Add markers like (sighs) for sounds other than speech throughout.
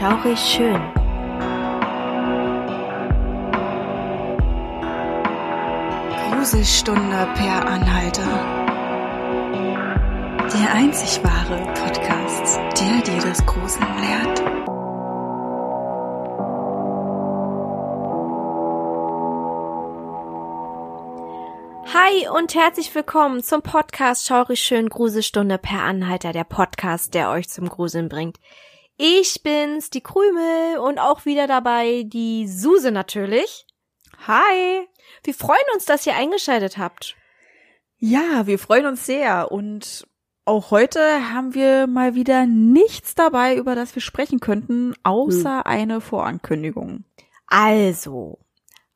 Schaurig schön. Gruselstunde per Anhalter. Der einzig wahre Podcast, der dir das Gruseln lehrt. Hi und herzlich willkommen zum Podcast Schaurig schön Gruselstunde per Anhalter, der Podcast, der euch zum Gruseln bringt. Ich bin's, die Krümel und auch wieder dabei die Suse natürlich. Hi. Wir freuen uns, dass ihr eingeschaltet habt. Ja, wir freuen uns sehr und auch heute haben wir mal wieder nichts dabei, über das wir sprechen könnten, außer hm. eine Vorankündigung. Also,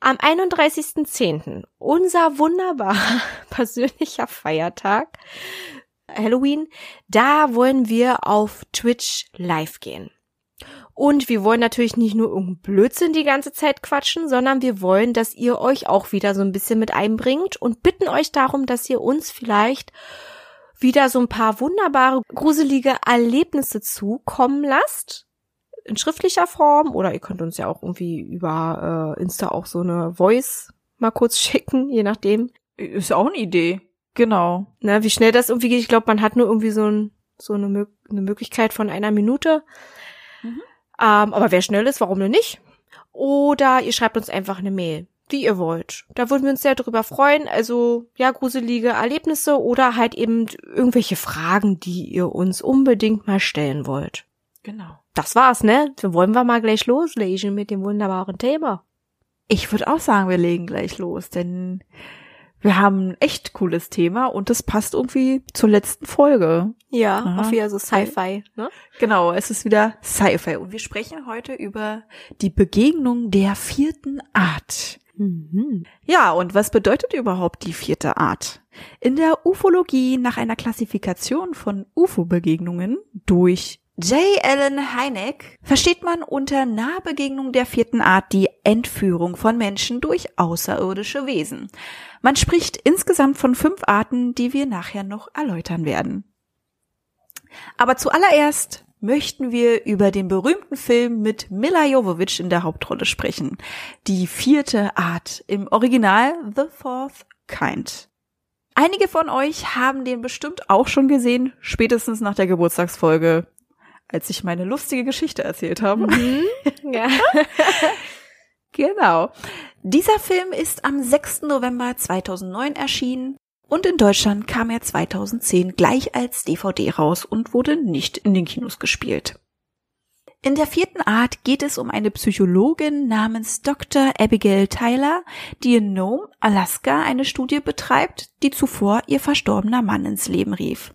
am 31.10., unser wunderbarer (laughs) persönlicher Feiertag, Halloween, da wollen wir auf Twitch live gehen. Und wir wollen natürlich nicht nur irgendeinen Blödsinn die ganze Zeit quatschen, sondern wir wollen, dass ihr euch auch wieder so ein bisschen mit einbringt und bitten euch darum, dass ihr uns vielleicht wieder so ein paar wunderbare, gruselige Erlebnisse zukommen lasst. In schriftlicher Form oder ihr könnt uns ja auch irgendwie über äh, Insta auch so eine Voice mal kurz (laughs) schicken, je nachdem. Ist auch eine Idee. Genau. Na, wie schnell das irgendwie geht. Ich glaube, man hat nur irgendwie so, ein, so eine, eine Möglichkeit von einer Minute. Mhm. Ähm, aber wer schnell ist, warum denn nicht? Oder ihr schreibt uns einfach eine Mail, wie ihr wollt. Da würden wir uns sehr drüber freuen. Also, ja, gruselige Erlebnisse oder halt eben irgendwelche Fragen, die ihr uns unbedingt mal stellen wollt. Genau. Das war's, ne? Dann wollen wir mal gleich loslegen mit dem wunderbaren Thema. Ich würde auch sagen, wir legen gleich los, denn wir haben ein echt cooles Thema und das passt irgendwie zur letzten Folge. Ja, Aha. auf wieder so Sci-Fi, ne? Genau, es ist wieder Sci-Fi und wir sprechen heute über die Begegnung der vierten Art. Mhm. Ja, und was bedeutet überhaupt die vierte Art? In der Ufologie nach einer Klassifikation von UFO-Begegnungen durch J. Allen Hynek versteht man unter Nahbegegnung der vierten Art die Entführung von Menschen durch außerirdische Wesen. Man spricht insgesamt von fünf Arten, die wir nachher noch erläutern werden. Aber zuallererst möchten wir über den berühmten Film mit Mila Jovovich in der Hauptrolle sprechen. Die vierte Art im Original The Fourth Kind. Einige von euch haben den bestimmt auch schon gesehen, spätestens nach der Geburtstagsfolge als ich meine lustige Geschichte erzählt habe. Mhm. Ja. (laughs) genau. Dieser Film ist am 6. November 2009 erschienen und in Deutschland kam er 2010 gleich als DVD raus und wurde nicht in den Kinos gespielt. In der vierten Art geht es um eine Psychologin namens Dr. Abigail Tyler, die in Nome, Alaska, eine Studie betreibt, die zuvor ihr verstorbener Mann ins Leben rief.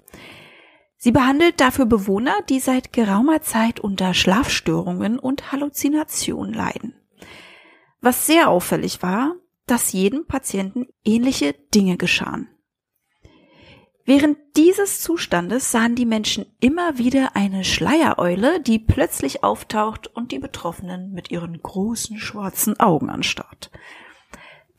Sie behandelt dafür Bewohner, die seit geraumer Zeit unter Schlafstörungen und Halluzinationen leiden. Was sehr auffällig war, dass jedem Patienten ähnliche Dinge geschahen. Während dieses Zustandes sahen die Menschen immer wieder eine Schleiereule, die plötzlich auftaucht und die Betroffenen mit ihren großen schwarzen Augen anstarrt.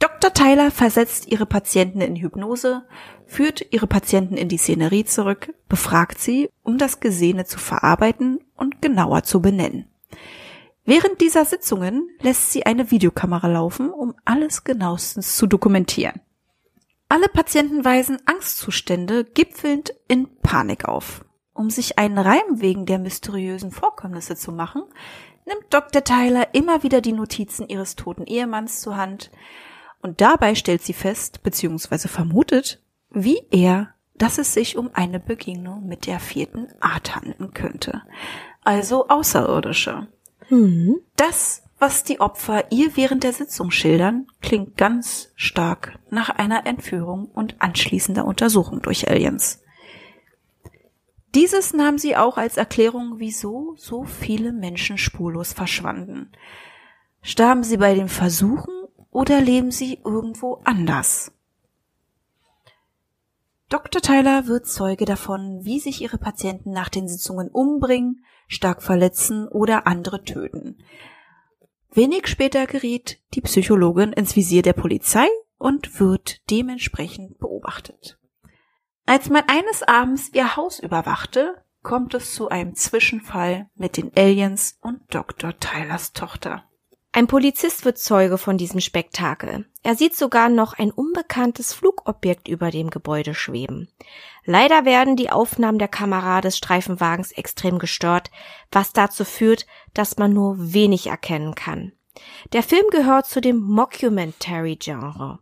Dr. Tyler versetzt ihre Patienten in Hypnose, führt ihre Patienten in die Szenerie zurück, befragt sie, um das Gesehene zu verarbeiten und genauer zu benennen. Während dieser Sitzungen lässt sie eine Videokamera laufen, um alles genauestens zu dokumentieren. Alle Patienten weisen Angstzustände gipfelnd in Panik auf. Um sich einen Reim wegen der mysteriösen Vorkommnisse zu machen, nimmt Dr. Tyler immer wieder die Notizen ihres toten Ehemanns zur Hand, und dabei stellt sie fest, beziehungsweise vermutet, wie er, dass es sich um eine Begegnung mit der vierten Art handeln könnte. Also Außerirdische. Mhm. Das, was die Opfer ihr während der Sitzung schildern, klingt ganz stark nach einer Entführung und anschließender Untersuchung durch Aliens. Dieses nahm sie auch als Erklärung, wieso so viele Menschen spurlos verschwanden. Starben sie bei den Versuchen oder leben sie irgendwo anders? Dr. Tyler wird Zeuge davon, wie sich ihre Patienten nach den Sitzungen umbringen, stark verletzen oder andere töten. Wenig später geriet die Psychologin ins Visier der Polizei und wird dementsprechend beobachtet. Als man eines Abends ihr Haus überwachte, kommt es zu einem Zwischenfall mit den Aliens und Dr. Tylers Tochter. Ein Polizist wird Zeuge von diesem Spektakel. Er sieht sogar noch ein unbekanntes Flugobjekt über dem Gebäude schweben. Leider werden die Aufnahmen der Kamera des Streifenwagens extrem gestört, was dazu führt, dass man nur wenig erkennen kann. Der Film gehört zu dem Mockumentary-Genre.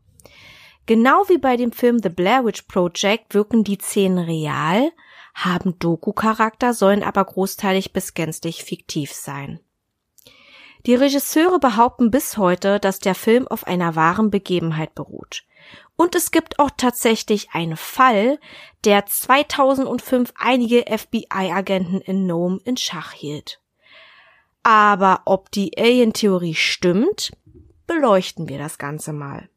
Genau wie bei dem Film The Blair Witch Project wirken die Szenen real, haben Doku-Charakter, sollen aber großteilig bis gänzlich fiktiv sein. Die Regisseure behaupten bis heute, dass der Film auf einer wahren Begebenheit beruht. Und es gibt auch tatsächlich einen Fall, der 2005 einige FBI-Agenten in Nome in Schach hielt. Aber ob die Alien-Theorie stimmt, beleuchten wir das Ganze mal.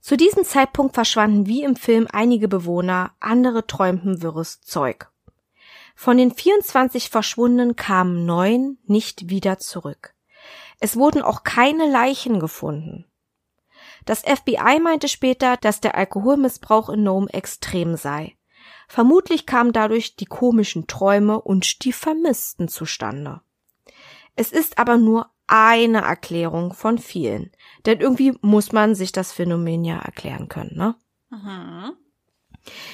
Zu diesem Zeitpunkt verschwanden wie im Film einige Bewohner, andere träumten wirres Zeug. Von den 24 Verschwundenen kamen neun nicht wieder zurück. Es wurden auch keine Leichen gefunden. Das FBI meinte später, dass der Alkoholmissbrauch in Nome extrem sei. Vermutlich kamen dadurch die komischen Träume und die Vermissten zustande. Es ist aber nur eine Erklärung von vielen. Denn irgendwie muss man sich das Phänomen ja erklären können, ne? Mhm.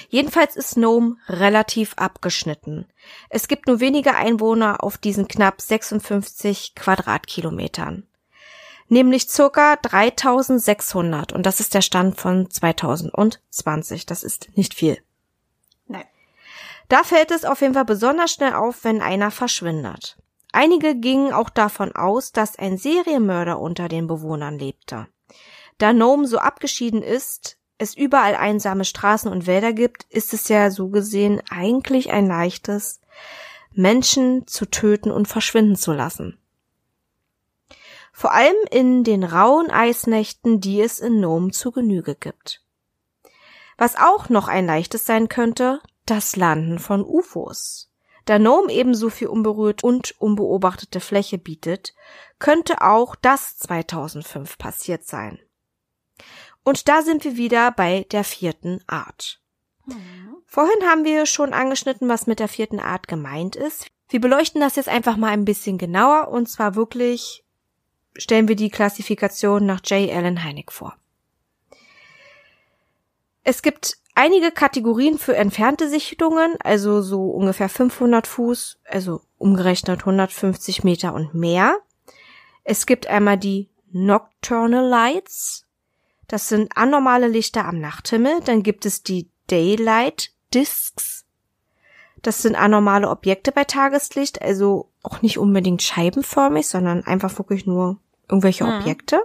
Jedenfalls ist Nome relativ abgeschnitten. Es gibt nur wenige Einwohner auf diesen knapp 56 Quadratkilometern. Nämlich circa 3600 und das ist der Stand von 2020. Das ist nicht viel. Nein. Da fällt es auf jeden Fall besonders schnell auf, wenn einer verschwindet. Einige gingen auch davon aus, dass ein Serienmörder unter den Bewohnern lebte. Da Nome so abgeschieden ist, es überall einsame Straßen und Wälder gibt, ist es ja so gesehen eigentlich ein leichtes, Menschen zu töten und verschwinden zu lassen. Vor allem in den rauen Eisnächten, die es in Nome zu Genüge gibt. Was auch noch ein leichtes sein könnte, das Landen von UFOs. Da Nome ebenso viel unberührt und unbeobachtete Fläche bietet, könnte auch das 2005 passiert sein. Und da sind wir wieder bei der vierten Art. Vorhin haben wir schon angeschnitten, was mit der vierten Art gemeint ist. Wir beleuchten das jetzt einfach mal ein bisschen genauer und zwar wirklich stellen wir die Klassifikation nach J. Allen Hynek vor. Es gibt einige Kategorien für entfernte Sichtungen, also so ungefähr 500 Fuß, also umgerechnet 150 Meter und mehr. Es gibt einmal die Nocturnal Lights, das sind anormale Lichter am Nachthimmel. Dann gibt es die Daylight Discs. Das sind anormale Objekte bei Tageslicht, also auch nicht unbedingt scheibenförmig, sondern einfach wirklich nur irgendwelche hm. Objekte.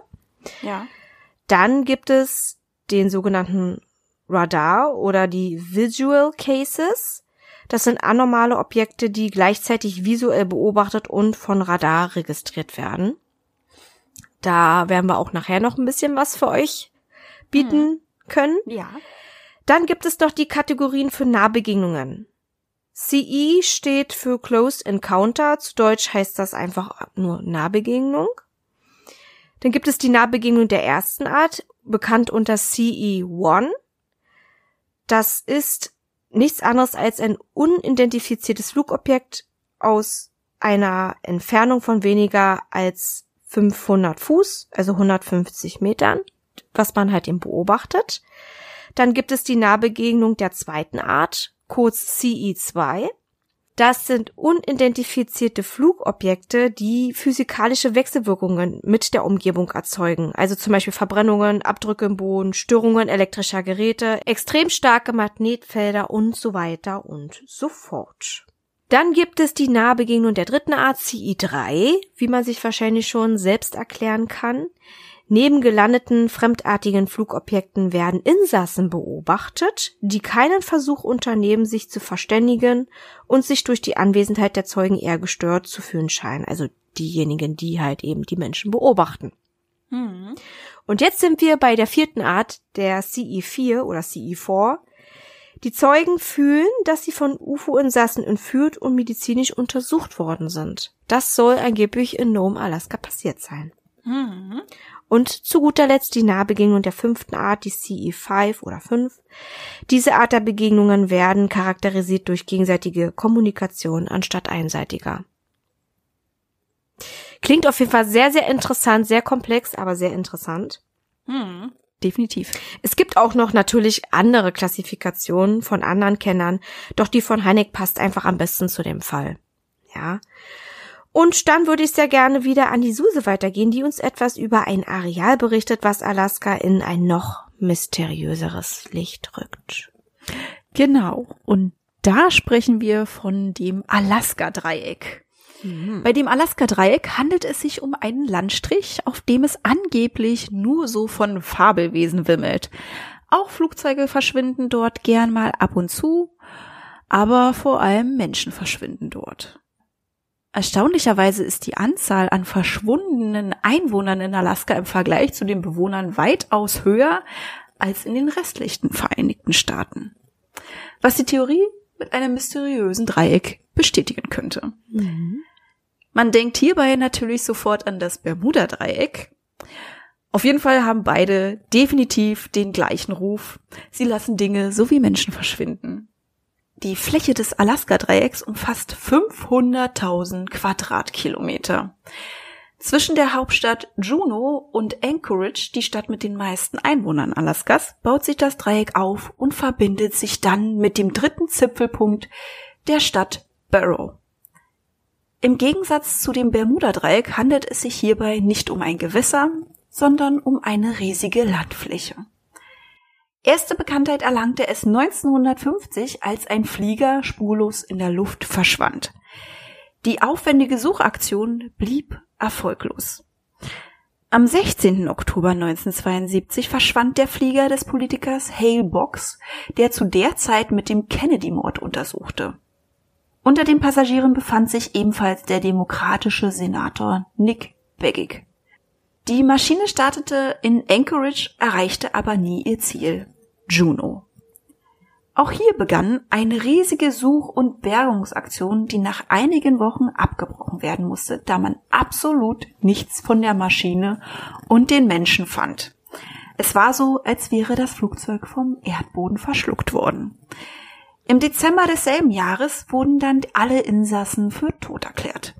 Ja. Dann gibt es den sogenannten Radar oder die Visual Cases. Das sind anormale Objekte, die gleichzeitig visuell beobachtet und von Radar registriert werden. Da werden wir auch nachher noch ein bisschen was für euch bieten hm. können. Ja. Dann gibt es noch die Kategorien für Nahbegegnungen. CE steht für Close Encounter, zu Deutsch heißt das einfach nur Nahbegegnung. Dann gibt es die Nahbegegnung der ersten Art, bekannt unter CE1. Das ist nichts anderes als ein unidentifiziertes Flugobjekt aus einer Entfernung von weniger als 500 Fuß, also 150 Metern was man halt eben beobachtet. Dann gibt es die Nahbegegnung der zweiten Art, kurz CE2. Das sind unidentifizierte Flugobjekte, die physikalische Wechselwirkungen mit der Umgebung erzeugen. Also zum Beispiel Verbrennungen, Abdrücke im Boden, Störungen elektrischer Geräte, extrem starke Magnetfelder und so weiter und so fort. Dann gibt es die Nahbegegnung der dritten Art CI3, wie man sich wahrscheinlich schon selbst erklären kann. Neben gelandeten fremdartigen Flugobjekten werden Insassen beobachtet, die keinen Versuch unternehmen, sich zu verständigen und sich durch die Anwesenheit der Zeugen eher gestört zu fühlen scheinen. Also diejenigen, die halt eben die Menschen beobachten. Mhm. Und jetzt sind wir bei der vierten Art, der CE4 oder CE4. Die Zeugen fühlen, dass sie von UFO-Insassen entführt und medizinisch untersucht worden sind. Das soll angeblich in Nome, Alaska passiert sein. Mhm. Und zu guter Letzt die Nahbegegnung der fünften Art, die CE5 oder 5. Diese Art der Begegnungen werden charakterisiert durch gegenseitige Kommunikation anstatt einseitiger. Klingt auf jeden Fall sehr, sehr interessant, sehr komplex, aber sehr interessant. Mhm. Definitiv. Es gibt auch noch natürlich andere Klassifikationen von anderen Kennern, doch die von Heineck passt einfach am besten zu dem Fall. Ja. Und dann würde ich sehr gerne wieder an die Suse weitergehen, die uns etwas über ein Areal berichtet, was Alaska in ein noch mysteriöseres Licht rückt. Genau. Und da sprechen wir von dem Alaska-Dreieck. Bei dem Alaska-Dreieck handelt es sich um einen Landstrich, auf dem es angeblich nur so von Fabelwesen wimmelt. Auch Flugzeuge verschwinden dort gern mal ab und zu, aber vor allem Menschen verschwinden dort. Erstaunlicherweise ist die Anzahl an verschwundenen Einwohnern in Alaska im Vergleich zu den Bewohnern weitaus höher als in den restlichen Vereinigten Staaten. Was die Theorie mit einem mysteriösen Dreieck bestätigen könnte. Man denkt hierbei natürlich sofort an das Bermuda-Dreieck. Auf jeden Fall haben beide definitiv den gleichen Ruf. Sie lassen Dinge sowie Menschen verschwinden. Die Fläche des Alaska-Dreiecks umfasst 500.000 Quadratkilometer. Zwischen der Hauptstadt Juneau und Anchorage, die Stadt mit den meisten Einwohnern Alaskas, baut sich das Dreieck auf und verbindet sich dann mit dem dritten Zipfelpunkt der Stadt Barrow. Im Gegensatz zu dem Bermuda-Dreieck handelt es sich hierbei nicht um ein Gewässer, sondern um eine riesige Landfläche. Erste Bekanntheit erlangte es 1950, als ein Flieger spurlos in der Luft verschwand. Die aufwendige Suchaktion blieb erfolglos. Am 16. Oktober 1972 verschwand der Flieger des Politikers Hale Box, der zu der Zeit mit dem Kennedy-Mord untersuchte. Unter den Passagieren befand sich ebenfalls der demokratische Senator Nick Begig. Die Maschine startete in Anchorage, erreichte aber nie ihr Ziel, Juneau. Auch hier begann eine riesige Such- und Bergungsaktion, die nach einigen Wochen abgebrochen werden musste, da man absolut nichts von der Maschine und den Menschen fand. Es war so, als wäre das Flugzeug vom Erdboden verschluckt worden. Im Dezember desselben Jahres wurden dann alle Insassen für tot erklärt.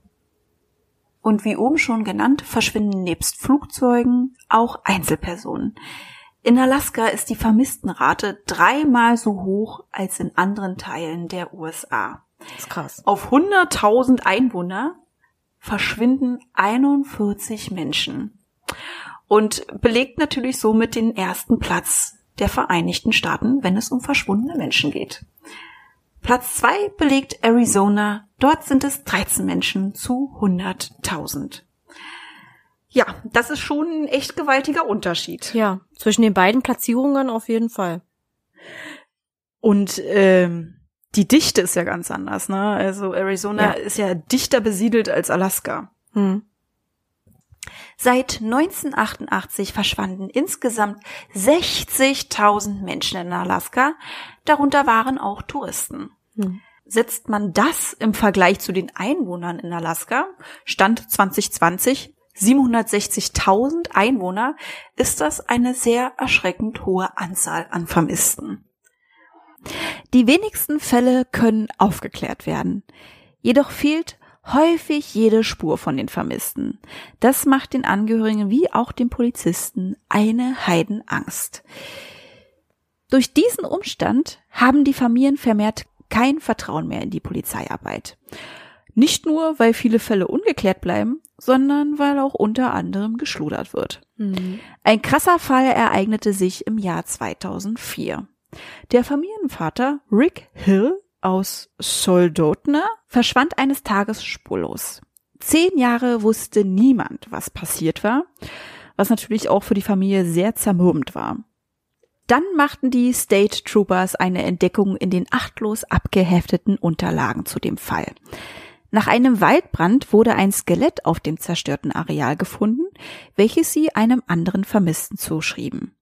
Und wie oben schon genannt, verschwinden nebst Flugzeugen auch Einzelpersonen. In Alaska ist die Vermisstenrate dreimal so hoch als in anderen Teilen der USA. Das ist krass. Auf 100.000 Einwohner verschwinden 41 Menschen und belegt natürlich somit den ersten Platz der Vereinigten Staaten, wenn es um verschwundene Menschen geht. Platz zwei belegt Arizona. Dort sind es 13 Menschen zu 100.000. Ja, das ist schon ein echt gewaltiger Unterschied. Ja, zwischen den beiden Platzierungen auf jeden Fall. Und ähm, die Dichte ist ja ganz anders, ne? Also Arizona Ja. ist ja dichter besiedelt als Alaska. Hm. Seit 1988 verschwanden insgesamt 60.000 Menschen in Alaska, darunter waren auch Touristen. Hm. Setzt man das im Vergleich zu den Einwohnern in Alaska, Stand 2020 760.000 Einwohner, ist das eine sehr erschreckend hohe Anzahl an Vermissten. Die wenigsten Fälle können aufgeklärt werden. Jedoch fehlt häufig jede Spur von den Vermissten. Das macht den Angehörigen wie auch den Polizisten eine Heidenangst. Durch diesen Umstand haben die Familien vermehrt kein Vertrauen mehr in die Polizeiarbeit. Nicht nur, weil viele Fälle ungeklärt bleiben, sondern weil auch unter anderem geschludert wird. Mhm. Ein krasser Fall ereignete sich im Jahr 2004. Der Familienvater Rick Hill aus Soldotna verschwand eines Tages spurlos. Zehn Jahre wusste niemand, was passiert war, was natürlich auch für die Familie sehr zermürbend war. Dann machten die State Troopers eine Entdeckung in den achtlos abgehefteten Unterlagen zu dem Fall. Nach einem Waldbrand wurde ein Skelett auf dem zerstörten Areal gefunden, welches sie einem anderen Vermissten zuschrieben,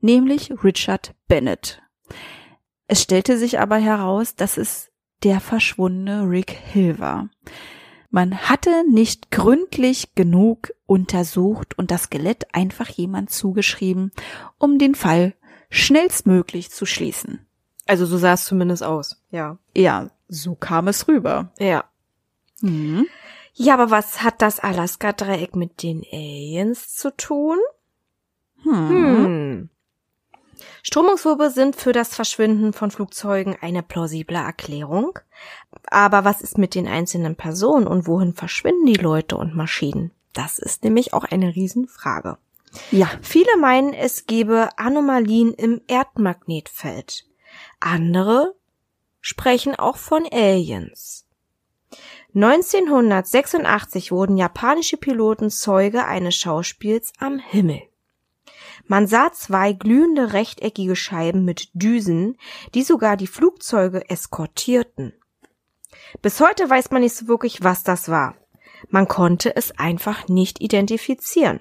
nämlich Richard Bennett. Es stellte sich aber heraus, dass es der verschwundene Rick Hill war. Man hatte nicht gründlich genug untersucht und das Skelett einfach jemand zugeschrieben, um den Fall schnellstmöglich zu schließen. Also so sah es zumindest aus, ja. Ja, so kam es rüber. Ja. Mhm. Ja, aber was hat das Alaska-Dreieck mit den Aliens zu tun? Hm. Hm. Strömungswirbel sind für das Verschwinden von Flugzeugen eine plausible Erklärung. Aber was ist mit den einzelnen Personen und wohin verschwinden die Leute und Maschinen? Das ist nämlich auch eine Riesenfrage. Ja. Viele meinen, es gebe Anomalien im Erdmagnetfeld. Andere sprechen auch von Aliens. 1986 wurden japanische Piloten Zeuge eines Schauspiels am Himmel. Man sah zwei glühende rechteckige Scheiben mit Düsen, die sogar die Flugzeuge eskortierten. Bis heute weiß man nicht so wirklich, was das war. Man konnte es einfach nicht identifizieren.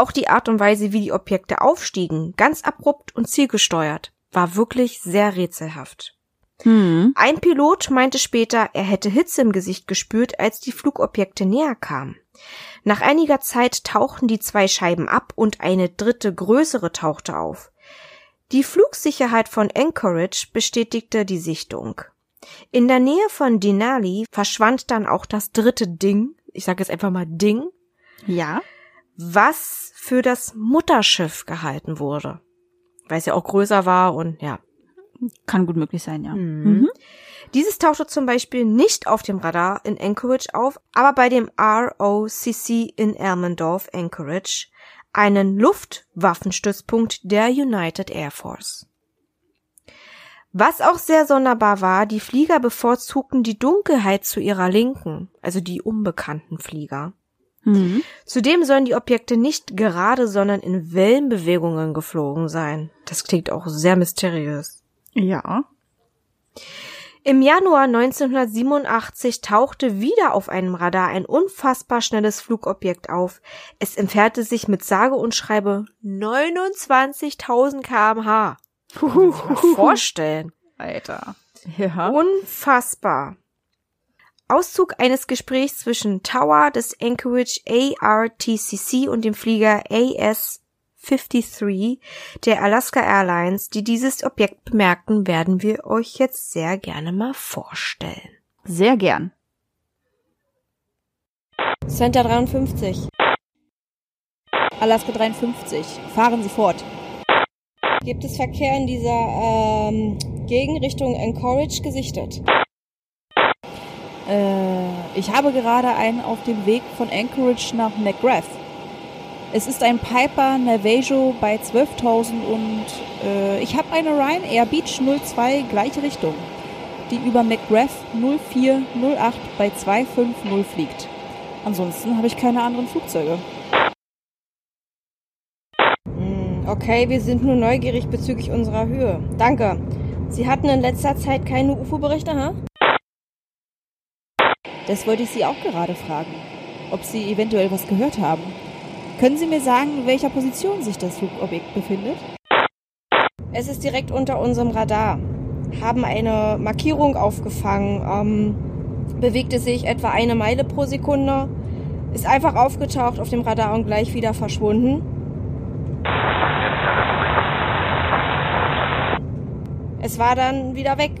Auch die Art und Weise, wie die Objekte aufstiegen, ganz abrupt und zielgesteuert, war wirklich sehr rätselhaft. Hm. Ein Pilot meinte später, er hätte Hitze im Gesicht gespürt, als die Flugobjekte näher kamen. Nach einiger Zeit tauchten die zwei Scheiben ab und eine dritte größere tauchte auf. Die Flugsicherheit von Anchorage bestätigte die Sichtung. In der Nähe von Denali verschwand dann auch das dritte Ding, ich sage jetzt einfach mal Ding, Ja. Was für das Mutterschiff gehalten wurde. Weil es ja auch größer war und ja. Kann gut möglich sein, ja. Mhm. Dieses tauchte zum Beispiel nicht auf dem Radar in Anchorage auf, aber bei dem ROCC in Elmendorf, Anchorage, einen Luftwaffenstützpunkt der United Air Force. Was auch sehr sonderbar war, die Flieger bevorzugten die Dunkelheit zu ihrer Linken, also die unbekannten Flieger. Mhm. Zudem sollen die Objekte nicht gerade, sondern in Wellenbewegungen geflogen sein. Das klingt auch sehr mysteriös. Ja. Im Januar 1987 tauchte wieder auf einem Radar ein unfassbar schnelles Flugobjekt auf. Es entfernte sich mit sage und schreibe 29.000 kmh. Vorstellen. Alter. Ja. Unfassbar. Auszug eines Gesprächs zwischen Tower des Anchorage ARTCC und dem Flieger AS-53 der Alaska Airlines, die dieses Objekt bemerkten, werden wir euch jetzt sehr gerne mal vorstellen. Sehr gern. Center 53. Alaska 53. Fahren Sie fort. Gibt es Verkehr in dieser ähm, Gegend Richtung Anchorage gesichtet? Äh, ich habe gerade einen auf dem Weg von Anchorage nach McGrath. Es ist ein Piper Navajo bei 12.000 und äh, ich habe eine Ryanair Beach 02 gleiche Richtung, die über McGrath 0408 bei 250 fliegt. Ansonsten habe ich keine anderen Flugzeuge. Hm, Okay, wir sind nur neugierig bezüglich unserer Höhe. Danke. Sie hatten in letzter Zeit keine UFO-Berichte, ha? Das wollte ich Sie auch gerade fragen. Ob Sie eventuell was gehört haben. Können Sie mir sagen, in welcher Position sich das Flugobjekt befindet? Es ist direkt unter unserem Radar. Haben eine Markierung aufgefangen. Ähm, bewegte sich etwa eine Meile pro Sekunde. Ist einfach aufgetaucht auf dem Radar und gleich wieder verschwunden. Es war dann wieder weg.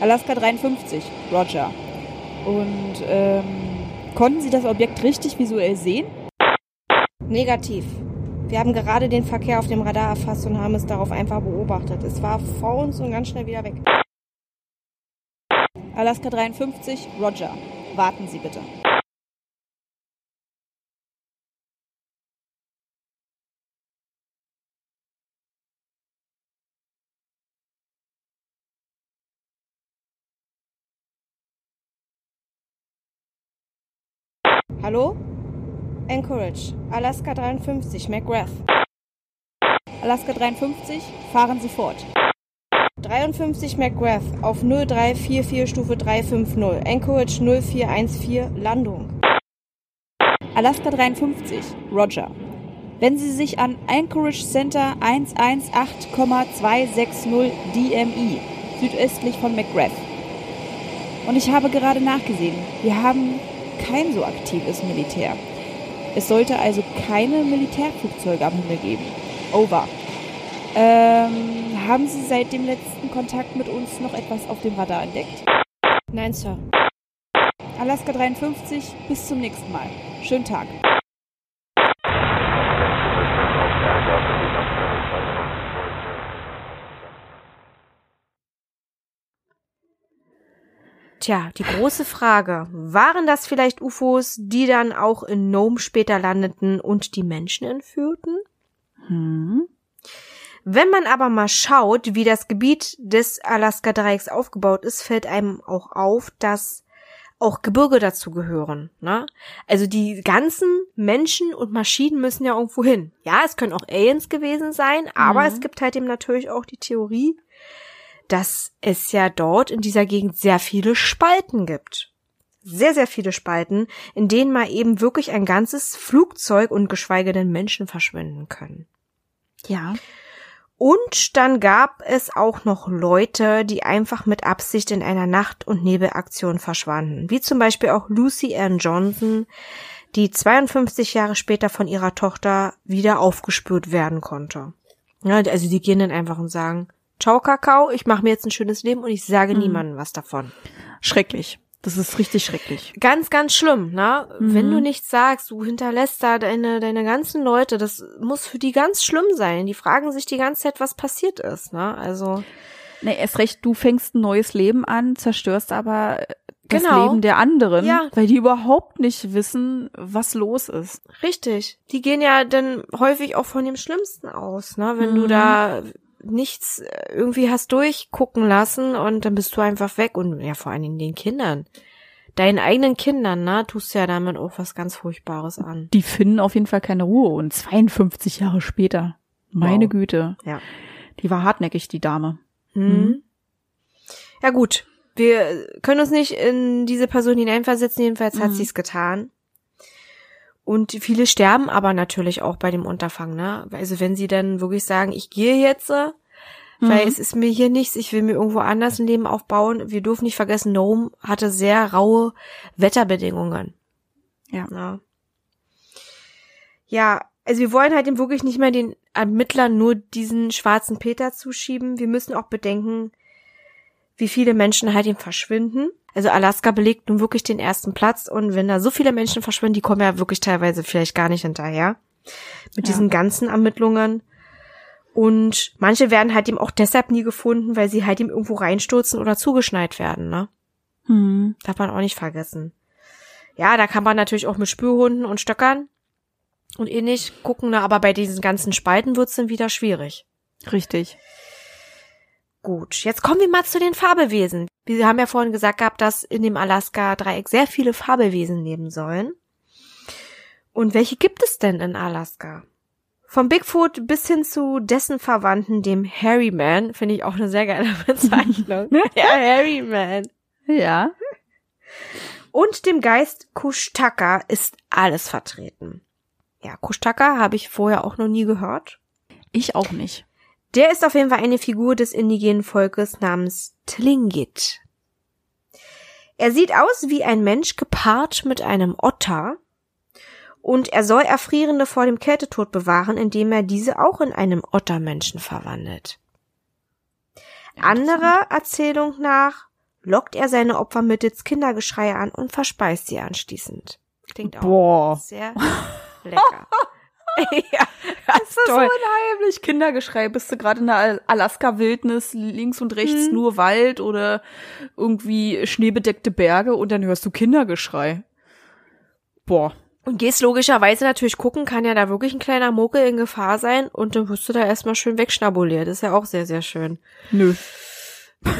Alaska 53, Roger. Und ähm, konnten Sie das Objekt richtig visuell sehen? Negativ. Wir haben gerade den Verkehr auf dem Radar erfasst und haben es darauf einfach beobachtet. Es war vor uns und ganz schnell wieder weg. Alaska 53, Roger. Warten Sie bitte. Hallo? Anchorage, Alaska 53, McGrath. Alaska 53, fahren Sie fort. 53 McGrath auf 0344 Stufe 350, Anchorage 0414, Landung. Alaska 53, Roger. Wenn Sie sich an Anchorage Center 118,260 DMI, südöstlich von McGrath. Und ich habe gerade nachgesehen, wir haben kein so aktives Militär. Es sollte also keine Militärflugzeuge am Himmel geben. Over. Ähm, haben Sie seit dem letzten Kontakt mit uns noch etwas auf dem Radar entdeckt? Nein, Sir. Alaska 53, bis zum nächsten Mal. Schönen Tag. Tja, die große Frage, waren das vielleicht UFOs, die dann auch in Nome später landeten und die Menschen entführten? Hm. Wenn man aber mal schaut, wie das Gebiet des Alaska-Dreiecks aufgebaut ist, fällt einem auch auf, dass auch Gebirge dazu gehören. Ne? Also die ganzen Menschen und Maschinen müssen ja irgendwo hin. Ja, es können auch Aliens gewesen sein, aber Mhm. es gibt halt eben natürlich auch die Theorie, dass es ja dort in dieser Gegend sehr viele Spalten gibt. Sehr, sehr viele Spalten, in denen mal eben wirklich ein ganzes Flugzeug und geschweige denn Menschen verschwinden können. Ja. Und dann gab es auch noch Leute, die einfach mit Absicht in einer Nacht- und Nebelaktion verschwanden. Wie zum Beispiel auch Lucy Ann Johnson, die 52 Jahre später von ihrer Tochter wieder aufgespürt werden konnte. Ja, also die gehen dann einfach und sagen, ciao Kakao, ich mache mir jetzt ein schönes Leben und ich sage niemandem was davon. Schrecklich. Das ist richtig schrecklich. Ganz, ganz schlimm, ne? Wenn Mhm. du nichts sagst, du hinterlässt da deine, deine ganzen Leute, das muss für die ganz schlimm sein. Die fragen sich die ganze Zeit, was passiert ist, ne? Also, Nee, erst recht, du fängst ein neues Leben an, zerstörst aber das Genau. Leben der anderen, Ja. weil die überhaupt nicht wissen, was los ist. richtig. Die gehen ja dann häufig auch von dem Schlimmsten aus, ne? Wenn du Mhm. da nichts äh, irgendwie hast durchgucken lassen und dann bist du einfach weg und ja, vor allen Dingen den Kindern. Deinen eigenen Kindern, ne? Tust du ja damit auch was ganz Furchtbares an. Die finden auf jeden Fall keine Ruhe und 52 Jahre später. Meine Wow. Güte. Ja. Die war hartnäckig, die Dame. Mhm. Ja gut, wir können uns nicht in diese Person hineinversetzen, jedenfalls hat Mhm. sie es getan. Und viele sterben aber natürlich auch bei dem Unterfangen, ne? Also wenn sie dann wirklich sagen, ich gehe jetzt, äh, weil Mhm. es ist mir hier nichts, ich will mir irgendwo anders ein Leben aufbauen. Wir dürfen nicht vergessen, Nome hatte sehr raue Wetterbedingungen. Ja. Ja. Ja, also wir wollen halt eben wirklich nicht mehr den Ermittlern nur diesen schwarzen Peter zuschieben. Wir müssen auch bedenken, wie viele Menschen halt eben verschwinden. Also Alaska belegt nun wirklich den ersten Platz und wenn da so viele Menschen verschwinden, die kommen ja wirklich teilweise vielleicht gar nicht hinterher mit Ja. diesen ganzen Ermittlungen. Und manche werden halt eben auch deshalb nie gefunden, weil sie halt eben irgendwo reinstürzen oder zugeschneit werden, ne? Hm. Darf man auch nicht vergessen. Ja, da kann man natürlich auch mit Spürhunden und Stöckern und ähnlich gucken, ne? aber bei diesen ganzen Spalten wird's dann wieder schwierig. Richtig. Gut, jetzt kommen wir mal zu den Fabelwesen. Wir haben ja vorhin gesagt gehabt, dass in dem Alaska-Dreieck sehr viele Fabelwesen leben sollen. Und welche gibt es denn in Alaska? Vom Bigfoot bis hin zu dessen Verwandten, dem Harryman, finde ich auch eine sehr geile (laughs) Bezeichnung. (laughs) ja, Harryman. Ja. Und dem Geist Kushtaka ist alles vertreten. Ja, Kushtaka habe ich vorher auch noch nie gehört. Ich auch nicht. Der ist auf jeden Fall eine Figur des indigenen Volkes namens Tlingit. Er sieht aus wie ein Mensch gepaart mit einem Otter und er soll Erfrierende vor dem Kältetod bewahren, indem er diese auch in einem Ottermenschen verwandelt. Anderer Erzählung nach lockt er seine Opfer mittels Kindergeschrei an und verspeist sie anschließend. Klingt auch Boah. sehr lecker. (laughs) (laughs) ja, das ist so toll. unheimlich. Kindergeschrei. Bist du gerade in der Al- Alaska-Wildnis, links und rechts Mhm. nur Wald oder irgendwie schneebedeckte Berge und dann hörst du Kindergeschrei. Boah. Und gehst logischerweise natürlich gucken, kann ja da wirklich ein kleiner Mokel in Gefahr sein und dann wirst du da erstmal schön wegschnabuliert. Das ist ja auch sehr, sehr schön. Nö. Ja. (laughs)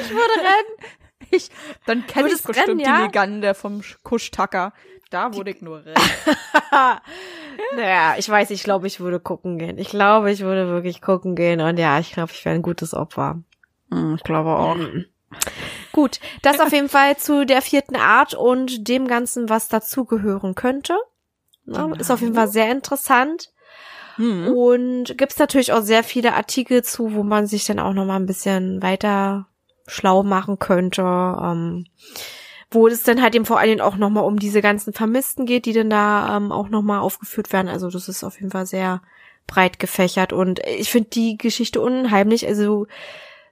Ich würde rennen. Ich, dann kenne ich bestimmt rennen, die ja? Legende vom Sch- Kuschtacker. Da würde ich nur (laughs) rennen. naja, ich weiß, ich glaube, ich würde gucken gehen. Ich glaube, ich würde wirklich gucken gehen und ja, ich glaube, ich wäre ein gutes Opfer. Hm, ich glaube auch. Gut, das auf jeden Fall zu der vierten Art und dem Ganzen, was dazugehören könnte. Ja, Genau. Ist auf jeden Fall sehr interessant. Hm. Und gibt's natürlich auch sehr viele Artikel zu, wo man sich dann auch noch mal ein bisschen weiter schlau machen könnte. Ähm, wo es dann halt eben vor allen Dingen auch nochmal um diese ganzen Vermissten geht, die dann da ähm, auch nochmal aufgeführt werden. Also das ist auf jeden Fall sehr breit gefächert und ich finde die Geschichte unheimlich. Also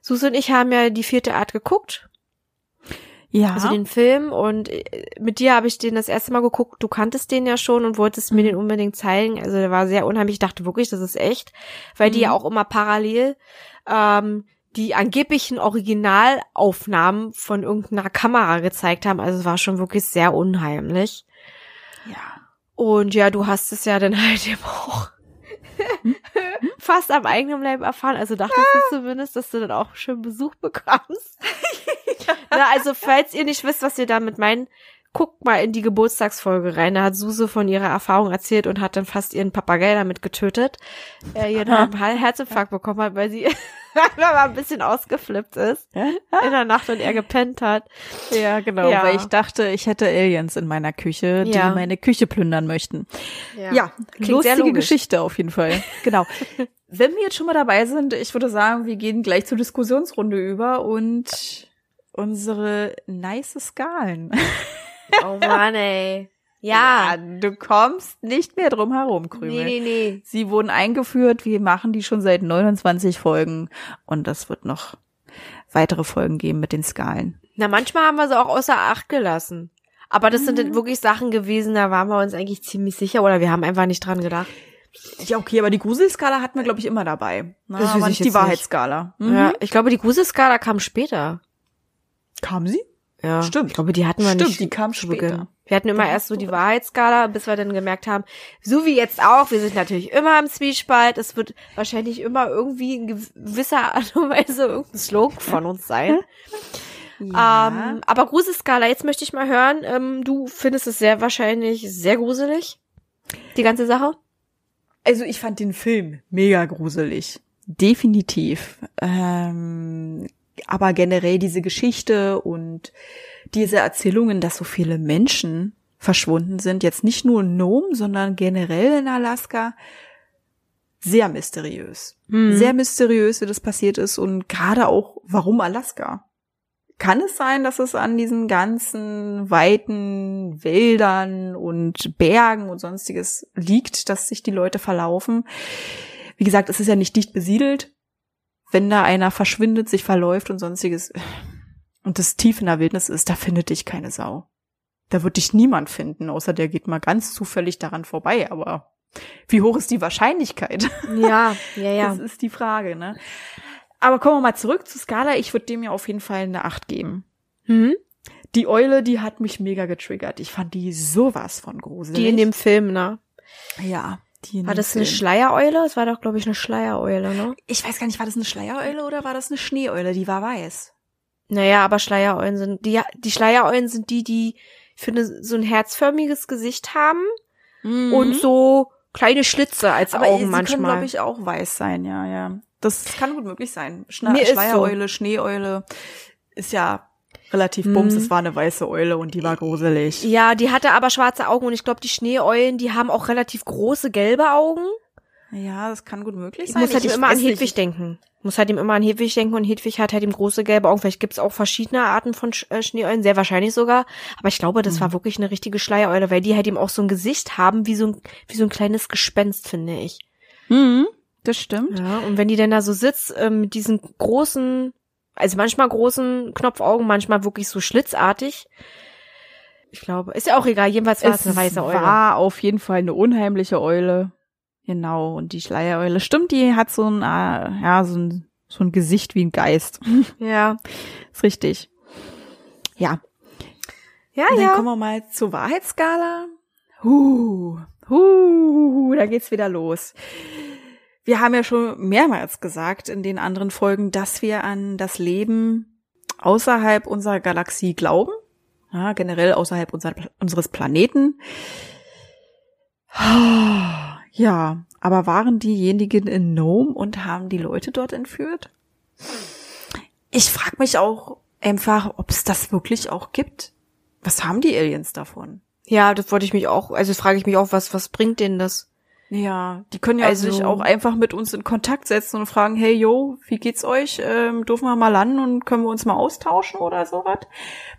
Susi und ich haben ja die vierte Art geguckt. Ja. Also den Film und äh, mit dir habe ich den das erste Mal geguckt. Du kanntest den ja schon und wolltest mir den unbedingt zeigen. Also der war sehr unheimlich. Ich dachte wirklich, das ist echt, weil die ja auch immer parallel ähm, die angeblichen Originalaufnahmen von irgendeiner Kamera gezeigt haben. Also es war schon wirklich sehr unheimlich. ja. Und ja, du hast es ja dann (laughs) halt eben auch (laughs) fast am eigenen Leib erfahren. Also dachtest du zumindest, dass du dann auch schön Besuch bekommst. (laughs) Na, also falls ihr nicht wisst, was ihr damit meint, guckt mal in die Geburtstagsfolge rein. Da hat Suse von ihrer Erfahrung erzählt und hat dann fast ihren Papagei damit getötet. Er ihren Herzinfarkt bekommen hat, weil sie (laughs) weil er ein bisschen ausgeflippt ist in der Nacht und er gepennt hat. Ja, genau, Ja. weil ich dachte, ich hätte Aliens in meiner Küche, die Ja. meine Küche plündern möchten. Ja, Klingt sehr lustige. Geschichte auf jeden Fall. (laughs) Genau. Wenn wir jetzt schon mal dabei sind, ich würde sagen, wir gehen gleich zur Diskussionsrunde über und unsere nice Skalen. (laughs) Oh Mann, ey. Ja. du kommst nicht mehr drum herum, Krümel. nee, nee, nee. Sie wurden eingeführt, wir machen die schon seit 29 Folgen und das wird noch weitere Folgen geben mit den Skalen. Na, manchmal haben wir sie auch außer Acht gelassen. Aber das sind dann wirklich Sachen gewesen, da waren wir uns eigentlich ziemlich sicher oder wir haben einfach nicht dran gedacht. Ja, okay, aber die Gruselskala hatten wir, glaube ich, immer dabei. Na, Das aber ich nicht die Wahrheitsskala. Mhm. Ja, ich glaube, die Gruselskala kam später. Kam sie? Ja. Stimmt. Ich glaube, die hatten wir Stimmt, nicht. die kam zu später. Beginn. Wir hatten immer Da erst so die Wahrheitsskala, bis wir dann gemerkt haben, so wie jetzt auch, wir sind natürlich immer im Zwiespalt. Es wird wahrscheinlich immer irgendwie in gewisser Art und Weise irgendein Slogan von uns sein. (laughs) Ja. Ähm, aber Gruselskala, jetzt möchte ich mal hören. Ähm, du findest es sehr wahrscheinlich sehr gruselig. Die ganze Sache? also ich fand den Film mega gruselig. Definitiv. Ähm, aber generell diese Geschichte und diese Erzählungen, dass so viele Menschen verschwunden sind, jetzt nicht nur in Nome, sondern generell in Alaska, sehr mysteriös. Sehr mysteriös, wie das passiert ist und gerade auch, warum Alaska? Kann es sein, dass es an diesen ganzen weiten Wäldern und Bergen und sonstiges liegt, dass sich die Leute verlaufen? Wie gesagt, es ist ja nicht dicht besiedelt. Wenn da einer verschwindet, sich verläuft und sonstiges und das tief in der Wildnis ist, da findet dich keine Sau. Da wird dich niemand finden, außer der geht mal ganz zufällig daran vorbei. Aber wie hoch ist die Wahrscheinlichkeit? Ja, ja, (laughs) ja. Das ist die Frage, ne? Aber kommen wir mal zurück zu Scala. Ich würde dem ja auf jeden Fall eine 8 geben. Hm? Die Eule, die hat mich mega getriggert. Ich fand die sowas von gruselig. Die in dem Film, ne? ja, War das eine. Schleiereule? Es war doch, glaube ich, eine Schleiereule, ne? Ich weiß gar nicht, war das eine Schleiereule oder war das eine Schneeeule? Die war weiß. Naja, aber Schleiereulen sind, die, die Schleiereulen sind die, die, ich finde, so ein herzförmiges Gesicht haben und so kleine Schlitze als Mhm. Aber Augen sie können, manchmal. glaube ich, auch weiß sein, ja, ja. Das kann gut möglich sein. Schna ist so. Schleiereule, Schneeeule ist ja relativ bums. Mhm. Es war eine weiße Eule und die war gruselig. ja, die hatte aber schwarze Augen und ich glaube, die Schneeeulen, die haben auch relativ große gelbe Augen. Ja, das kann gut möglich Ich sein. muss halt ihm immer an weiß nicht. Hedwig denken. Muss halt ihm immer an Hedwig denken und Hedwig hat halt ihm große gelbe Augen. Vielleicht gibt's auch verschiedene Arten von Sch äh, Schneeeulen, sehr wahrscheinlich sogar. Aber ich glaube, das Mhm. war wirklich eine richtige Schleiereule, weil die halt eben auch so ein Gesicht haben wie so ein, wie so ein kleines Gespenst, finde ich. Mhm, das stimmt. Ja, und wenn die denn da so sitzt, ähm, mit diesen großen, also manchmal großen Knopfaugen, manchmal wirklich so schlitzartig. Ich glaube, ist ja auch egal, jedenfalls war es, eine weiße Eule. war auf jeden Fall eine unheimliche Eule. Genau, und die Schleiereule, stimmt, die hat so ein, äh, ja, so ein, so ein Gesicht wie ein Geist. (laughs) Ja. Ist richtig. Ja, Ja, Und dann ja. kommen wir mal zur Wahrheitsskala. Huh, huh, da geht's wieder los. Wir haben ja schon mehrmals gesagt in den anderen Folgen, dass wir an das Leben außerhalb unserer Galaxie glauben. Ja, generell außerhalb unser, unseres Planeten. (sighs) Ja, aber waren diejenigen in Nome und haben die Leute dort entführt? Ich frage mich auch einfach, ob es das wirklich auch gibt. Was haben die Aliens davon? Ja, das wollte ich mich auch, also frage ich mich auch, was, was bringt denen das? Ja, die können ja Also- sich auch einfach mit uns in Kontakt setzen und fragen, hey yo, wie geht's euch? Ähm, dürfen wir mal landen und können wir uns mal austauschen oder sowas?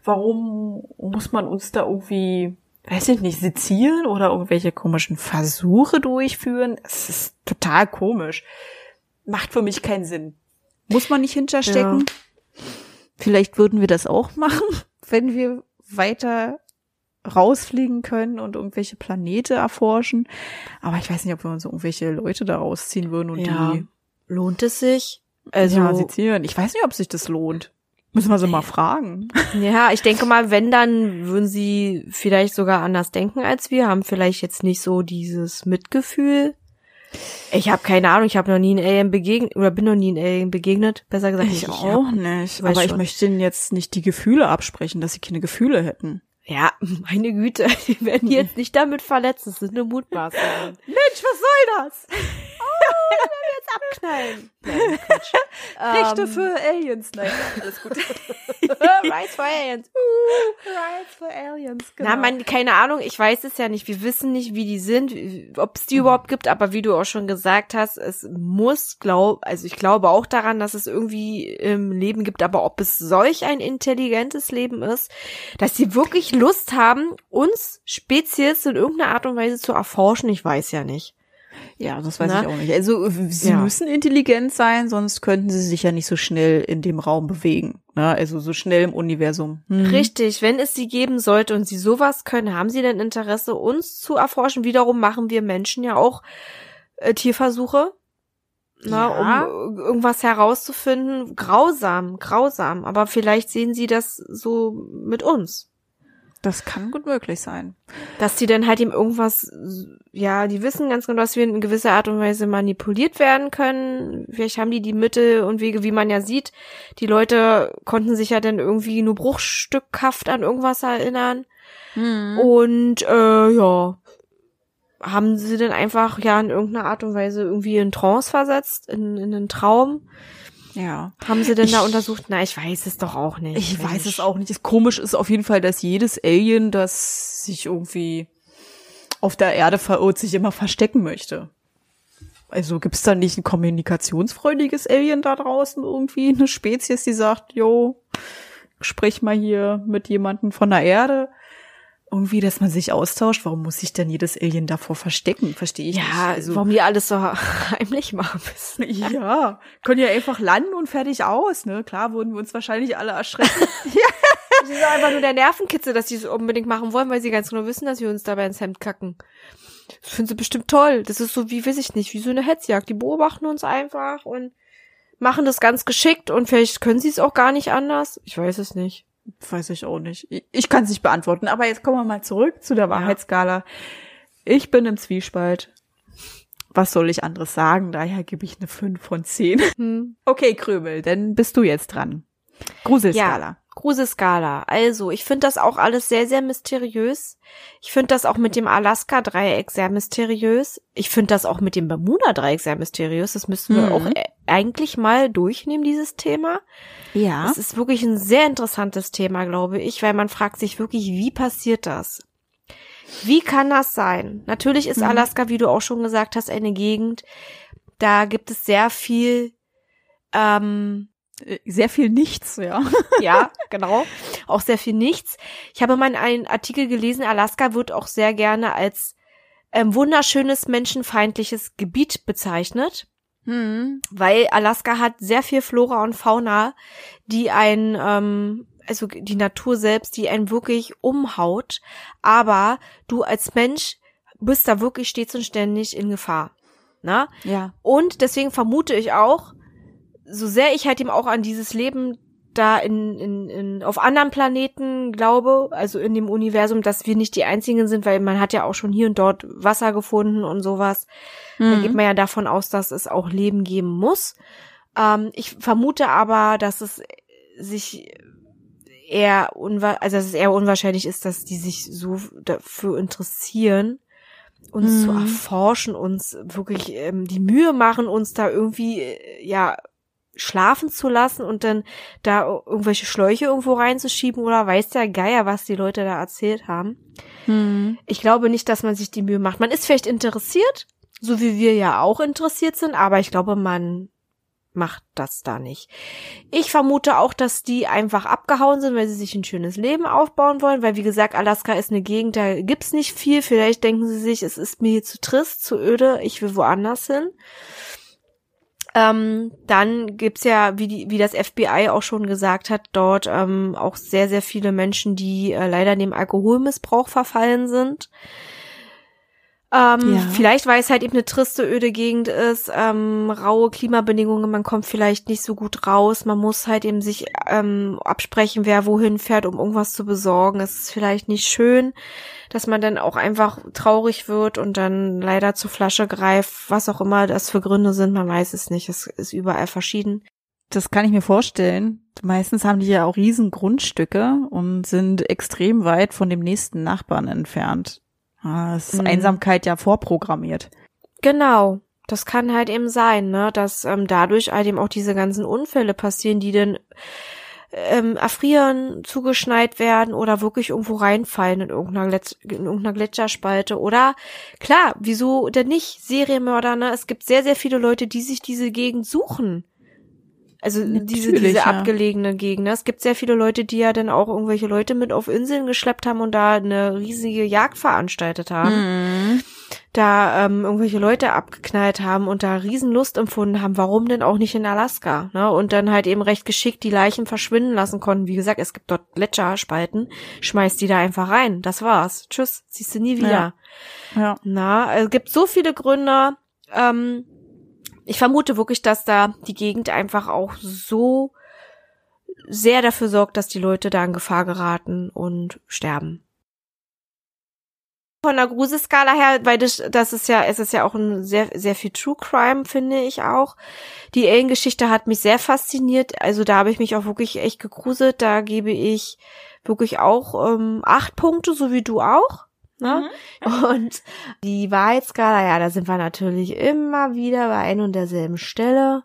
Warum muss man uns da irgendwie, weiß ich nicht, sezieren oder irgendwelche komischen Versuche durchführen? Es ist total komisch. Macht für mich keinen Sinn. Muss man nicht hinterstecken? Vielleicht würden wir das auch machen, (laughs) wenn wir weiter rausfliegen können und irgendwelche Planete erforschen. Aber ich weiß nicht, ob wir uns irgendwelche Leute da rausziehen würden und Ja. die Lohnt es sich? Also, ja, sezieren. Ich weiß nicht, ob sich das lohnt. Müssen wir sie mal fragen. (laughs) ja, ich denke mal, wenn, dann würden sie vielleicht sogar anders denken als wir, haben vielleicht jetzt nicht so dieses Mitgefühl. Ich habe keine Ahnung, ich habe noch nie einen Alien begegnet oder bin noch nie einen Alien begegnet. Besser gesagt, ich, Ich hab- auch nicht. weiß Aber ich schon. möchte ihnen jetzt nicht die Gefühle absprechen, dass sie keine Gefühle hätten. Ja, (laughs) meine Güte, (laughs) die werden jetzt (laughs) nicht damit verletzt. Das sind nur Mutmaßungen. Mensch, was soll das? Abknallen. (laughs) Nein. (laughs) Rechte Ähm, für Aliens. Nein, alles gut. (laughs) Rights for Aliens. Rights for Aliens, Na, man, keine Ahnung, ich weiß es ja nicht. Wir wissen nicht, wie die sind, ob es die überhaupt gibt, aber wie du auch schon gesagt hast, es muss, glaub, also ich glaube auch daran, dass es irgendwie im Leben gibt, aber ob es solch ein intelligentes Leben ist, dass sie wirklich Lust haben, uns Spezies in irgendeiner Art und Weise zu erforschen, ich weiß ja nicht. Ja, das weiß Na? ich auch nicht. Also sie Ja. müssen intelligent sein, sonst könnten sie sich ja nicht so schnell in dem Raum bewegen. Ne? Also so schnell im Universum. Hm. Richtig, wenn es sie geben sollte und sie sowas können, haben sie denn Interesse, uns zu erforschen? Wiederum machen wir Menschen ja auch äh, Tierversuche, na, Ja. um äh, irgendwas herauszufinden. Grausam, grausam. Aber vielleicht sehen sie das so mit uns. Das kann gut möglich sein. Dass sie dann halt ihm irgendwas, ja, die wissen ganz genau, dass wir in gewisser Art und Weise manipuliert werden können. Vielleicht haben die die Mittel und Wege, wie man ja sieht. Die Leute konnten sich ja dann irgendwie nur bruchstückhaft an irgendwas erinnern. Hm. Und äh, ja, haben sie denn einfach ja in irgendeiner Art und Weise irgendwie in Trance versetzt, in, in einen Traum? Ja. Haben sie denn da Ich- untersucht? Na, ich weiß es doch auch nicht. Ich weiß Mensch. es auch nicht. Das komisch ist auf jeden Fall, dass jedes Alien, das sich irgendwie auf der Erde verirrt, sich immer verstecken möchte. Also gibt's da nicht ein kommunikationsfreudiges Alien da draußen irgendwie, eine Spezies, die sagt, yo, sprich mal hier mit jemandem von der Erde. Irgendwie, dass man sich austauscht. Warum muss sich denn jedes Alien davor verstecken? Verstehe ich nicht. Ja, Also, warum die alles so (laughs) heimlich machen müssen. ja, können ja einfach landen und fertig aus, ne? Klar würden wir uns wahrscheinlich alle erschrecken. (laughs) Das ist einfach nur der Nervenkitzel, dass sie es unbedingt machen wollen, weil sie ganz genau wissen, dass wir uns dabei ins Hemd kacken. Das finden sie bestimmt toll. Das ist so wie, weiß ich nicht, wie so eine Hetzjagd. Die beobachten uns einfach und machen das ganz geschickt und vielleicht können sie es auch gar nicht anders. Ich weiß es nicht. Weiß ich auch nicht. Ich, kann es nicht beantworten. Aber jetzt kommen wir mal zurück zu der Wahrheitsskala. Ich bin im Zwiespalt. Was soll ich anderes sagen? Daher gebe ich eine 5 von 10. Hm. Okay, Kröbel, dann bist du jetzt dran. Gruselskala. Gruselskala. Also, ich finde das auch alles sehr, sehr mysteriös. Ich finde das auch mit dem Alaska-Dreieck sehr mysteriös. Ich finde das auch mit dem Bermuda-Dreieck sehr mysteriös. Das müssen wir Mhm. auch äh, eigentlich mal durchnehmen, dieses Thema. Ja. Das ist wirklich ein sehr interessantes Thema, glaube ich, weil man fragt sich wirklich, wie passiert das? Wie kann das sein? Natürlich ist Mhm. Alaska, wie du auch schon gesagt hast, eine Gegend, da gibt es sehr viel, ähm, Sehr viel nichts, ja. (laughs) ja, genau, (laughs) auch sehr viel nichts. Ich habe mal einen Artikel gelesen, Alaska wird auch sehr gerne als ähm, wunderschönes menschenfeindliches Gebiet bezeichnet Hm. weil Alaska hat sehr viel Flora und Fauna, die ein, ähm, also die Natur selbst, die einen wirklich umhaut, aber du als Mensch bist da wirklich stets und ständig in Gefahr. Na? Ja. Und deswegen vermute ich auch, so sehr ich halt eben auch an dieses Leben da in, in, in, auf anderen Planeten glaube, also in dem Universum, dass wir nicht die einzigen sind, weil man hat ja auch schon hier und dort Wasser gefunden und sowas. Da geht man ja davon aus, dass es auch Leben geben muss. Ähm, ich vermute aber, dass es sich eher unwa also dass es eher unwahrscheinlich ist, dass die sich so dafür interessieren, uns zu Mhm. erforschen, uns wirklich ähm, die Mühe machen, uns da irgendwie äh, ja schlafen zu lassen und dann da irgendwelche Schläuche irgendwo reinzuschieben oder weiß der Geier, was die Leute da erzählt haben. Hm. Ich glaube nicht, dass man sich die Mühe macht. Man ist vielleicht interessiert, so wie wir ja auch interessiert sind, aber ich glaube, man macht das da nicht. Ich vermute auch, dass die einfach abgehauen sind, weil sie sich ein schönes Leben aufbauen wollen, weil wie gesagt, Alaska ist eine Gegend, da gibt's nicht viel. Vielleicht denken sie sich, es ist mir hier zu trist, zu öde, ich will woanders hin. Ähm, dann gibt's ja, wie, die, wie das FBI auch schon gesagt hat, dort ähm, auch sehr, sehr viele Menschen, die äh, leider dem Alkoholmissbrauch verfallen sind. Ähm, Ja. Vielleicht, weil es halt eben eine triste, öde Gegend ist, ähm, raue Klimabedingungen, man kommt vielleicht nicht so gut raus, man muss halt eben sich ähm, absprechen, wer wohin fährt, um irgendwas zu besorgen. Es ist vielleicht nicht schön, dass man dann auch einfach traurig wird und dann leider zur Flasche greift, was auch immer das für Gründe sind, man weiß es nicht, es ist überall verschieden. Das kann ich mir vorstellen. Meistens haben die ja auch riesen Grundstücke und sind extrem weit von dem nächsten Nachbarn entfernt. Ah, es ist Mhm. Einsamkeit ja vorprogrammiert. Genau. Das kann halt eben sein, ne, dass ähm, dadurch halt eben auch diese ganzen Unfälle passieren, die dann ähm, erfrieren, zugeschneit werden oder wirklich irgendwo reinfallen in irgendeiner, Gletsch in irgendeiner Gletscherspalte. Oder klar, wieso denn nicht Serienmörder, ne? Es gibt sehr, sehr viele Leute, die sich diese Gegend suchen. Also diese, diese ja. abgelegene Gegend. Es gibt sehr viele Leute, die ja dann auch irgendwelche Leute mit auf Inseln geschleppt haben und da eine riesige Jagd veranstaltet haben Mhm. da ähm, irgendwelche Leute abgeknallt haben und da Riesenlust empfunden haben, warum denn auch nicht in Alaska? Ne? Und dann halt eben recht geschickt die Leichen verschwinden lassen konnten. Wie gesagt, es gibt dort Gletscherspalten, schmeißt die da einfach rein. Das war's. Tschüss, siehst du nie wieder. Ja. Ja. Na, es gibt so viele Gründe. Ähm, ich vermute wirklich, dass da die Gegend einfach auch so sehr dafür sorgt, dass die Leute da in Gefahr geraten und sterben. Von der Gruselskala her, weil das, das ist ja, es ist ja auch ein sehr, sehr viel True Crime, finde ich auch. Die Alien-Geschichte hat mich sehr fasziniert. Also da habe ich mich auch wirklich echt gegruselt. Da gebe ich wirklich auch ähm, acht Punkte, so wie du auch. Ne? Und die Wahrheitsskala, ja, da sind wir natürlich immer wieder bei ein und derselben Stelle.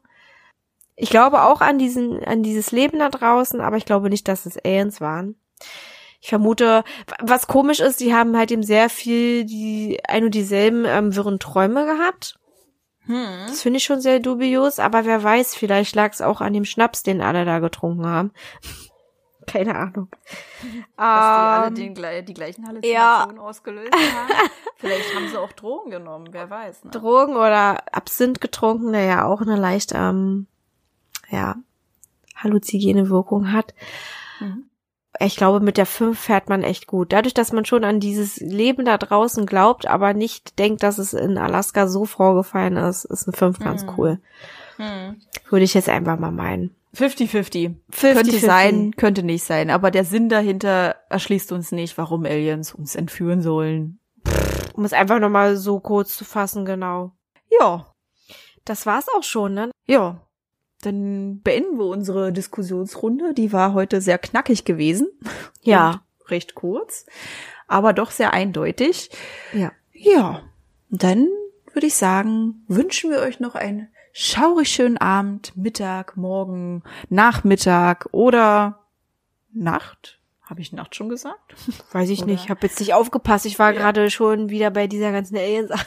Ich glaube auch an diesen, an dieses Leben da draußen, aber ich glaube nicht, dass es Aliens waren. Ich vermute, was komisch ist, die haben halt eben sehr viel die ein und dieselben ähm, wirren Träume gehabt. Hm. Das finde ich schon sehr dubios, aber wer weiß, vielleicht lag es auch an dem Schnaps, den alle da getrunken haben. (laughs) Keine Ahnung. Dass die alle Ähm, den, die gleichen ja. Halluzinationen ausgelöst haben. (laughs) Vielleicht haben sie auch Drogen genommen, wer weiß. Ne? Drogen oder Absinth getrunken, der ja auch eine leicht, ähm, ja, halluzigene Wirkung hat. Mhm. Ich glaube, mit der 5 fährt man echt gut. Dadurch, dass man schon an dieses Leben da draußen glaubt, aber nicht denkt, dass es in Alaska so vorgefallen ist, ist eine 5 ganz Mhm. cool. Hm. Würde ich jetzt einfach mal meinen. 50-50. 50-50. Könnte sein, könnte nicht sein. Aber der Sinn dahinter erschließt uns nicht, warum Aliens uns entführen sollen. Um es einfach nochmal so kurz zu fassen, genau. Ja, Das war's auch schon, ne? ja. Dann beenden wir unsere Diskussionsrunde. Die war heute sehr knackig gewesen. (laughs) Ja. Recht kurz. Aber doch sehr eindeutig. Ja. Ja. Dann würde ich sagen, wünschen wir euch noch einen schaurig schönen Abend, Mittag, Morgen, Nachmittag oder Nacht. Habe ich Nacht schon gesagt? Weiß ich Oder- nicht. Ich habe jetzt nicht aufgepasst. Ich war gerade schon wieder bei dieser ganzen Aliens. (laughs)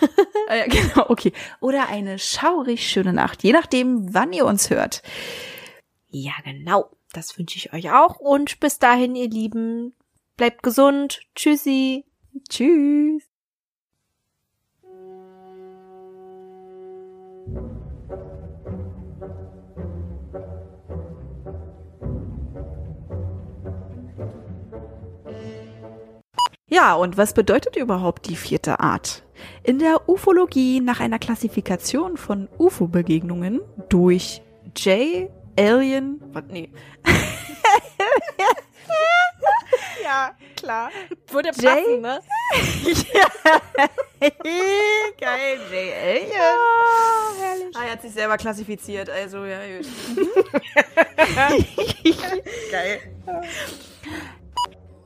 Ah ja, genau, okay. Oder eine schaurig schöne Nacht, je nachdem, wann ihr uns hört. Ja, genau. Das wünsche ich euch auch. Und bis dahin, ihr Lieben, bleibt gesund. Tschüssi. Tschüss. Ja, und was bedeutet überhaupt die vierte Art? In der Ufologie nach einer Klassifikation von UFO-Begegnungen durch J. Alien, was, nee, (laughs) Ja, klar. Würde passen, ne? (laughs) Geil, J. Alien. Oh, herrlich. Ah, er hat sich selber klassifiziert, also ja, gut. (laughs) Geil.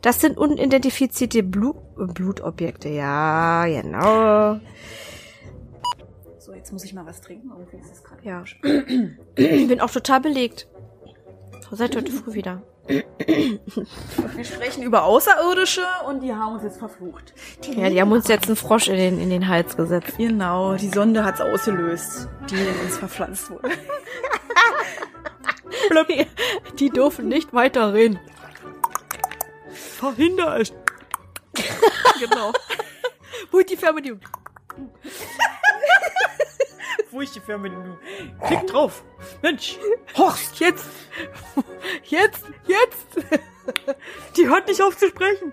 Das sind unidentifizierte Blu Blutobjekte. Ja, genau. So, jetzt muss ich mal was trinken. Irgendwie ist es gerade Ja. Ich bin auch total belegt. Seit heute früh wieder. Wir sprechen über Außerirdische und die haben uns jetzt verflucht. Ja, die haben uns jetzt einen Frosch in den, in den Hals gesetzt. Genau, die Sonde hat's ausgelöst, die in uns verpflanzt wurde. (laughs) Die dürfen nicht weiterreden. Verhinder es. (laughs) genau. Wo ist die Fernbedienung? Wo ist die Fernbedienung? Klick drauf. Mensch, Horst, Jetzt! Jetzt! Jetzt! die hört nicht auf zu sprechen.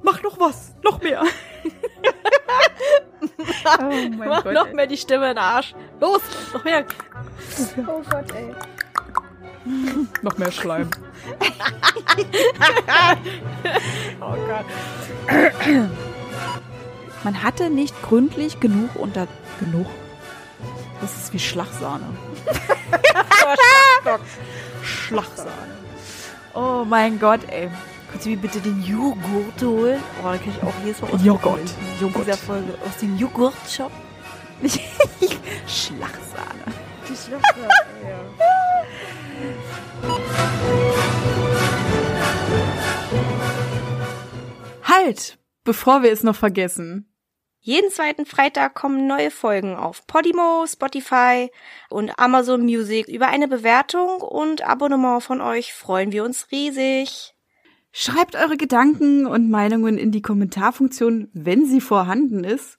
Mach noch was, noch mehr. (laughs) oh mein Mach Gott, noch ey. mehr die Stimme in den Arsch. Los! Noch mehr! Oh Gott, ey. (laughs) Noch mehr Schleim. (laughs) Oh Gott. Man hatte nicht gründlich genug unter... Genug? Das ist wie Schlagsahne. (laughs) Schlagsahne. Oh mein Gott, ey. Kannst du mir bitte den Joghurt holen? Oh, da krieg ich auch jedes Mal aus Joghurt. Joghurt. dieser Folge. Aus dem Joghurt-Shop. Schlagsahne. Die Schlachter, ja. Halt! Bevor wir es noch vergessen. Jeden zweiten Freitag kommen neue Folgen auf Podimo, Spotify und Amazon Music. Über eine Bewertung und Abonnement von euch freuen wir uns riesig. Schreibt eure Gedanken und Meinungen in die Kommentarfunktion, wenn sie vorhanden ist.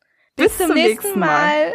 Bis, zum, nächsten Mal.